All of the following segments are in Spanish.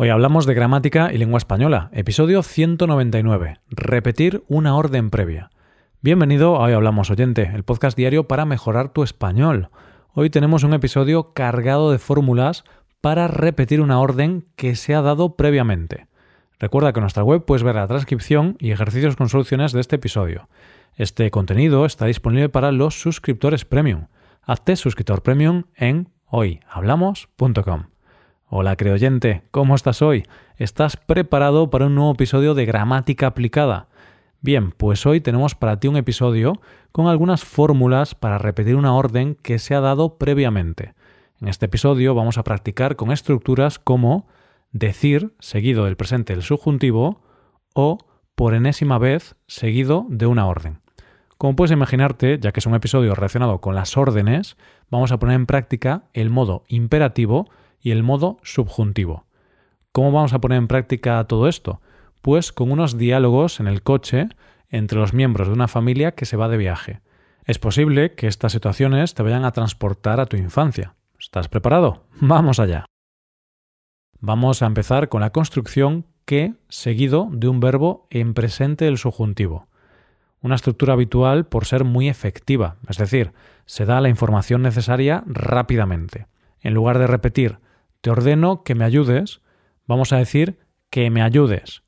Hoy hablamos de gramática y lengua española, episodio 199, repetir una orden previa. Bienvenido a Hoy Hablamos Oyente, el podcast diario para mejorar tu español. Hoy tenemos un episodio cargado de fórmulas para repetir una orden que se ha dado previamente. Recuerda que en nuestra web puedes ver la transcripción y ejercicios con soluciones de este episodio. Este contenido está disponible para los suscriptores premium. Hazte suscriptor premium en hoyhablamos.com. Hola creoyente, ¿cómo estás hoy? ¿Estás preparado para un nuevo episodio de gramática aplicada? Bien, pues hoy tenemos para ti un episodio con algunas fórmulas para repetir una orden que se ha dado previamente. En este episodio vamos a practicar con estructuras como decir seguido del presente del subjuntivo o por enésima vez seguido de una orden. Como puedes imaginarte, ya que es un episodio relacionado con las órdenes, vamos a poner en práctica el modo imperativo y el modo subjuntivo. ¿Cómo vamos a poner en práctica todo esto? Pues con unos diálogos en el coche entre los miembros de una familia que se va de viaje. Es posible que estas situaciones te vayan a transportar a tu infancia. ¿Estás preparado? Vamos allá. Vamos a empezar con la construcción que seguido de un verbo en presente del subjuntivo. Una estructura habitual por ser muy efectiva, es decir, se da la información necesaria rápidamente. En lugar de repetir te ordeno que me ayudes, vamos a decir que me ayudes.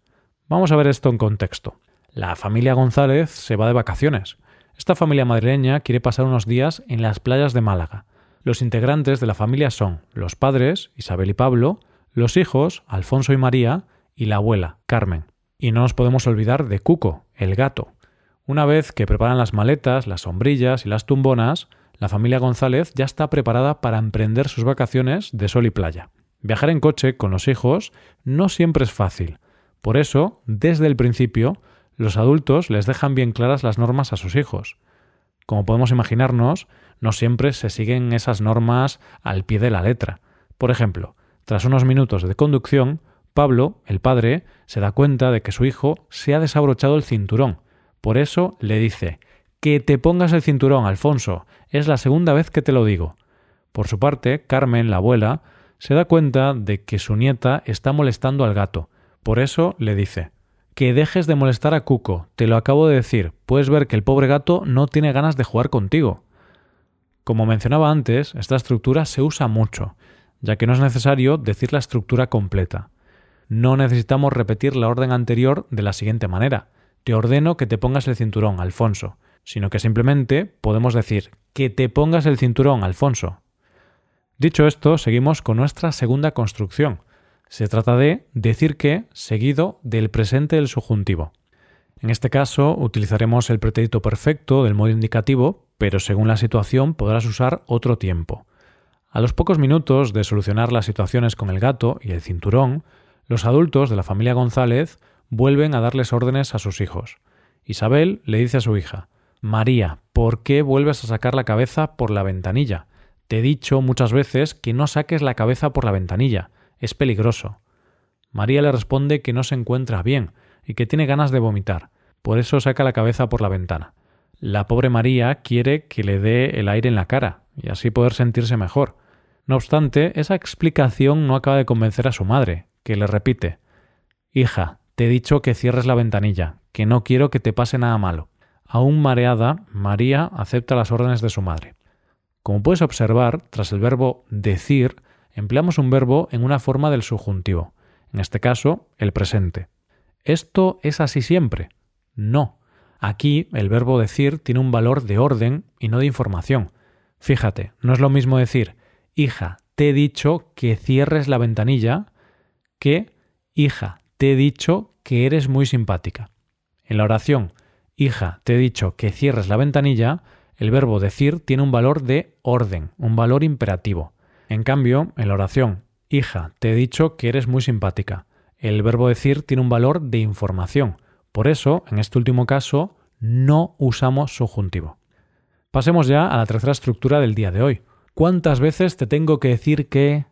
Vamos a ver esto en contexto. La familia González se va de vacaciones. Esta familia madrileña quiere pasar unos días en las playas de Málaga. Los integrantes de la familia son los padres, Isabel y Pablo, los hijos, Alfonso y María, y la abuela, Carmen. Y no nos podemos olvidar de Cuco, el gato. Una vez que preparan las maletas, las sombrillas y las tumbonas, la familia González ya está preparada para emprender sus vacaciones de sol y playa. Viajar en coche con los hijos no siempre es fácil. Por eso, desde el principio, los adultos les dejan bien claras las normas a sus hijos. Como podemos imaginarnos, no siempre se siguen esas normas al pie de la letra. Por ejemplo, tras unos minutos de conducción, Pablo, el padre, se da cuenta de que su hijo se ha desabrochado el cinturón. Por eso le dice que te pongas el cinturón, Alfonso. Es la segunda vez que te lo digo. Por su parte, Carmen, la abuela, se da cuenta de que su nieta está molestando al gato. Por eso le dice que dejes de molestar a Cuco. Te lo acabo de decir. Puedes ver que el pobre gato no tiene ganas de jugar contigo. Como mencionaba antes, esta estructura se usa mucho, ya que no es necesario decir la estructura completa. No necesitamos repetir la orden anterior de la siguiente manera. Te ordeno que te pongas el cinturón, Alfonso sino que simplemente podemos decir que te pongas el cinturón, Alfonso. Dicho esto, seguimos con nuestra segunda construcción. Se trata de decir que seguido del presente del subjuntivo. En este caso utilizaremos el pretérito perfecto del modo indicativo, pero según la situación podrás usar otro tiempo. A los pocos minutos de solucionar las situaciones con el gato y el cinturón, los adultos de la familia González vuelven a darles órdenes a sus hijos. Isabel le dice a su hija María, ¿por qué vuelves a sacar la cabeza por la ventanilla? Te he dicho muchas veces que no saques la cabeza por la ventanilla. Es peligroso. María le responde que no se encuentra bien y que tiene ganas de vomitar. Por eso saca la cabeza por la ventana. La pobre María quiere que le dé el aire en la cara y así poder sentirse mejor. No obstante, esa explicación no acaba de convencer a su madre, que le repite Hija, te he dicho que cierres la ventanilla, que no quiero que te pase nada malo. Aún mareada, María acepta las órdenes de su madre. Como puedes observar, tras el verbo decir, empleamos un verbo en una forma del subjuntivo, en este caso, el presente. ¿Esto es así siempre? No. Aquí el verbo decir tiene un valor de orden y no de información. Fíjate, no es lo mismo decir, hija, te he dicho que cierres la ventanilla, que, hija, te he dicho que eres muy simpática. En la oración, hija, te he dicho que cierres la ventanilla, el verbo decir tiene un valor de orden, un valor imperativo. En cambio, en la oración, hija, te he dicho que eres muy simpática, el verbo decir tiene un valor de información. Por eso, en este último caso, no usamos subjuntivo. Pasemos ya a la tercera estructura del día de hoy. ¿Cuántas veces te tengo que decir que...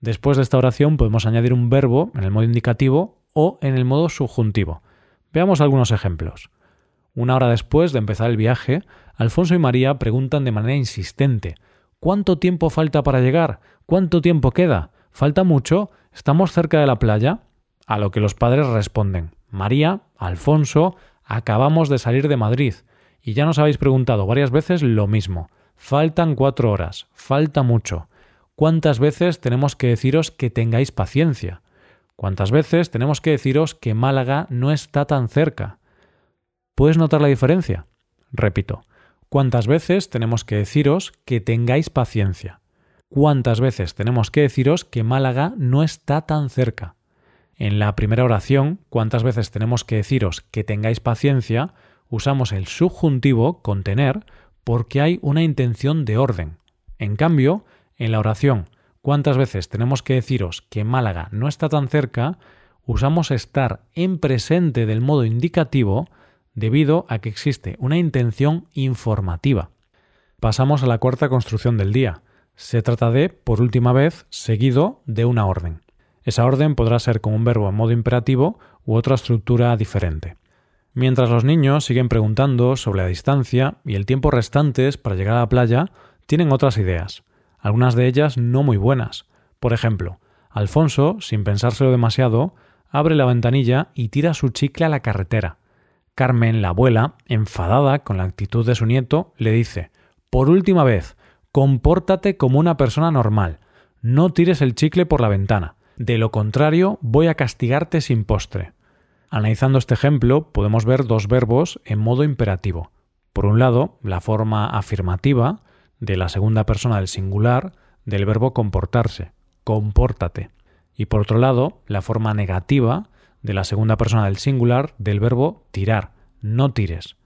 Después de esta oración podemos añadir un verbo en el modo indicativo o en el modo subjuntivo. Veamos algunos ejemplos. Una hora después de empezar el viaje, Alfonso y María preguntan de manera insistente ¿Cuánto tiempo falta para llegar? ¿Cuánto tiempo queda? ¿Falta mucho? ¿Estamos cerca de la playa? A lo que los padres responden, María, Alfonso, acabamos de salir de Madrid y ya nos habéis preguntado varias veces lo mismo. Faltan cuatro horas, falta mucho. ¿Cuántas veces tenemos que deciros que tengáis paciencia? ¿Cuántas veces tenemos que deciros que Málaga no está tan cerca? ¿Puedes notar la diferencia? Repito, ¿cuántas veces tenemos que deciros que tengáis paciencia? ¿Cuántas veces tenemos que deciros que Málaga no está tan cerca? En la primera oración, ¿cuántas veces tenemos que deciros que tengáis paciencia? Usamos el subjuntivo contener porque hay una intención de orden. En cambio, en la oración, ¿cuántas veces tenemos que deciros que Málaga no está tan cerca? Usamos estar en presente del modo indicativo debido a que existe una intención informativa. Pasamos a la cuarta construcción del día. Se trata de, por última vez, seguido de una orden. Esa orden podrá ser con un verbo en modo imperativo u otra estructura diferente. Mientras los niños siguen preguntando sobre la distancia y el tiempo restantes para llegar a la playa, tienen otras ideas, algunas de ellas no muy buenas. Por ejemplo, Alfonso, sin pensárselo demasiado, abre la ventanilla y tira su chicle a la carretera. Carmen, la abuela, enfadada con la actitud de su nieto, le dice Por última vez, compórtate como una persona normal. No tires el chicle por la ventana. De lo contrario, voy a castigarte sin postre. Analizando este ejemplo, podemos ver dos verbos en modo imperativo. Por un lado, la forma afirmativa de la segunda persona del singular del verbo comportarse, compórtate. Y por otro lado, la forma negativa de la segunda persona del singular del verbo tirar, no tires.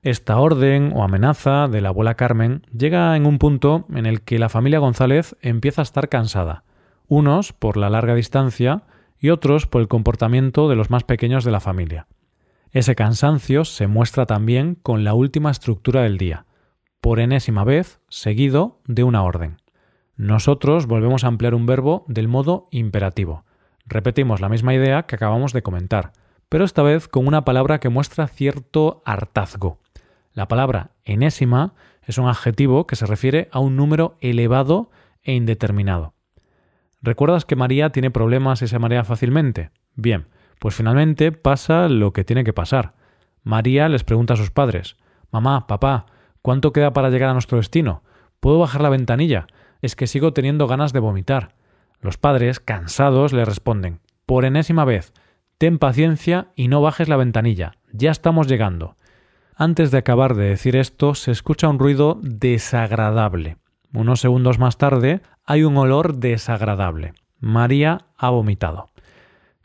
Esta orden o amenaza de la abuela Carmen llega en un punto en el que la familia González empieza a estar cansada, unos por la larga distancia y otros por el comportamiento de los más pequeños de la familia. Ese cansancio se muestra también con la última estructura del día, por enésima vez seguido de una orden. Nosotros volvemos a emplear un verbo del modo imperativo. Repetimos la misma idea que acabamos de comentar, pero esta vez con una palabra que muestra cierto hartazgo. La palabra enésima es un adjetivo que se refiere a un número elevado e indeterminado. ¿Recuerdas que María tiene problemas y se marea fácilmente? Bien, pues finalmente pasa lo que tiene que pasar. María les pregunta a sus padres Mamá, papá, ¿cuánto queda para llegar a nuestro destino? ¿Puedo bajar la ventanilla? Es que sigo teniendo ganas de vomitar. Los padres, cansados, le responden Por enésima vez, ten paciencia y no bajes la ventanilla, ya estamos llegando. Antes de acabar de decir esto, se escucha un ruido desagradable. Unos segundos más tarde, hay un olor desagradable. María ha vomitado.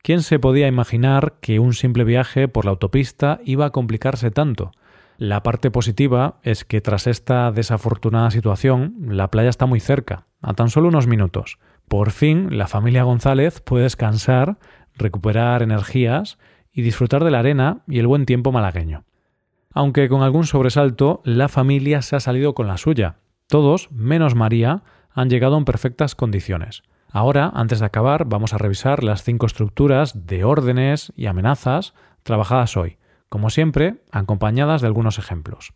¿Quién se podía imaginar que un simple viaje por la autopista iba a complicarse tanto? La parte positiva es que tras esta desafortunada situación, la playa está muy cerca, a tan solo unos minutos. Por fin, la familia González puede descansar, recuperar energías y disfrutar de la arena y el buen tiempo malagueño. Aunque con algún sobresalto, la familia se ha salido con la suya. Todos, menos María, han llegado en perfectas condiciones. Ahora, antes de acabar, vamos a revisar las cinco estructuras de órdenes y amenazas trabajadas hoy, como siempre, acompañadas de algunos ejemplos.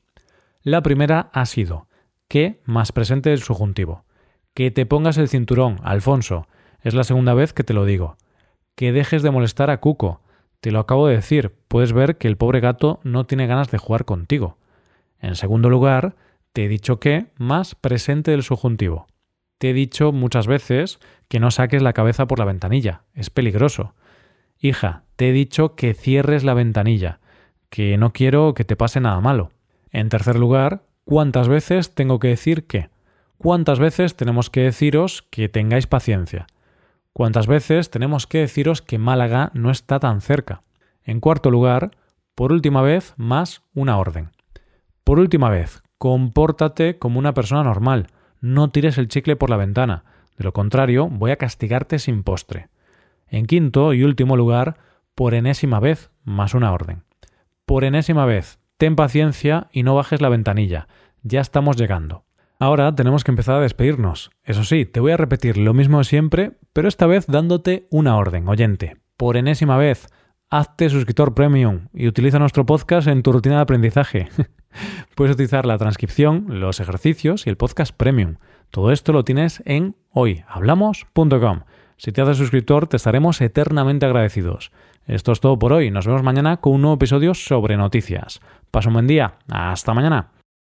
La primera ha sido que más presente del subjuntivo. Que te pongas el cinturón, Alfonso. Es la segunda vez que te lo digo. Que dejes de molestar a Cuco. Te lo acabo de decir. Puedes ver que el pobre gato no tiene ganas de jugar contigo. En segundo lugar, te he dicho que más presente del subjuntivo. Te he dicho muchas veces que no saques la cabeza por la ventanilla. Es peligroso. Hija, te he dicho que cierres la ventanilla, que no quiero que te pase nada malo. En tercer lugar, ¿cuántas veces tengo que decir que? ¿Cuántas veces tenemos que deciros que tengáis paciencia? ¿Cuántas veces tenemos que deciros que Málaga no está tan cerca? En cuarto lugar, por última vez, más una orden. Por última vez, compórtate como una persona normal, no tires el chicle por la ventana, de lo contrario voy a castigarte sin postre. En quinto y último lugar, por enésima vez, más una orden. Por enésima vez, ten paciencia y no bajes la ventanilla, ya estamos llegando. Ahora tenemos que empezar a despedirnos. Eso sí, te voy a repetir lo mismo de siempre, pero esta vez dándote una orden, oyente. Por enésima vez, hazte suscriptor premium y utiliza nuestro podcast en tu rutina de aprendizaje. Puedes utilizar la transcripción, los ejercicios y el podcast premium. Todo esto lo tienes en hoyhablamos.com. Si te haces suscriptor, te estaremos eternamente agradecidos. Esto es todo por hoy. Nos vemos mañana con un nuevo episodio sobre noticias. Pasa un buen día. Hasta mañana.